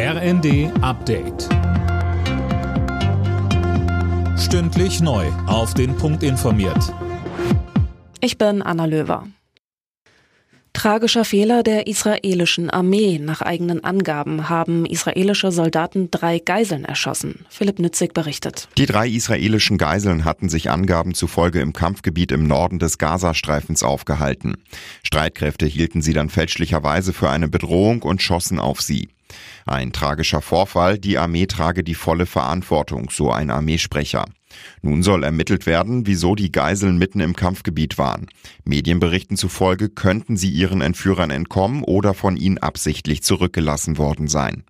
RND Update. Stündlich neu. Auf den Punkt informiert. Ich bin Anna Löwer. Tragischer Fehler der israelischen Armee. Nach eigenen Angaben haben israelische Soldaten drei Geiseln erschossen. Philipp Nützig berichtet. Die drei israelischen Geiseln hatten sich Angaben zufolge im Kampfgebiet im Norden des Gazastreifens aufgehalten. Streitkräfte hielten sie dann fälschlicherweise für eine Bedrohung und schossen auf sie. Ein tragischer Vorfall, die Armee trage die volle Verantwortung, so ein Armeesprecher. Nun soll ermittelt werden, wieso die Geiseln mitten im Kampfgebiet waren. Medienberichten zufolge könnten sie ihren Entführern entkommen oder von ihnen absichtlich zurückgelassen worden sein.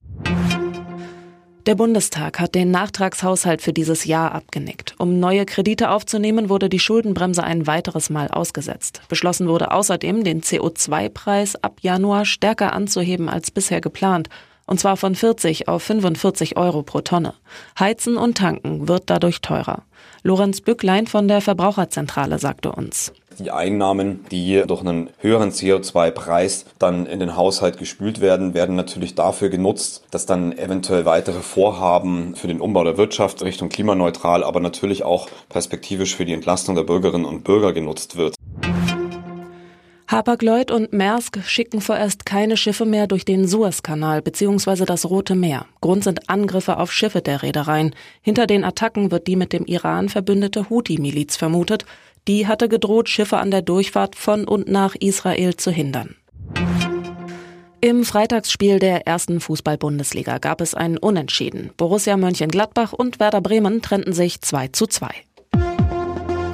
Der Bundestag hat den Nachtragshaushalt für dieses Jahr abgenickt. Um neue Kredite aufzunehmen, wurde die Schuldenbremse ein weiteres Mal ausgesetzt. Beschlossen wurde außerdem, den CO2-Preis ab Januar stärker anzuheben als bisher geplant und zwar von 40 auf 45 Euro pro Tonne. Heizen und Tanken wird dadurch teurer. Lorenz Bücklein von der Verbraucherzentrale sagte uns. Die Einnahmen, die durch einen höheren CO2-Preis dann in den Haushalt gespült werden, werden natürlich dafür genutzt, dass dann eventuell weitere Vorhaben für den Umbau der Wirtschaft Richtung klimaneutral, aber natürlich auch perspektivisch für die Entlastung der Bürgerinnen und Bürger genutzt wird. Hapag-Lloyd und Maersk schicken vorerst keine Schiffe mehr durch den Suezkanal bzw. das Rote Meer. Grund sind Angriffe auf Schiffe der Reedereien. Hinter den Attacken wird die mit dem Iran verbündete Houthi-Miliz vermutet. Die hatte gedroht, Schiffe an der Durchfahrt von und nach Israel zu hindern. Im Freitagsspiel der ersten Fußball-Bundesliga gab es einen Unentschieden. Borussia Mönchengladbach und Werder Bremen trennten sich 2 zu 2.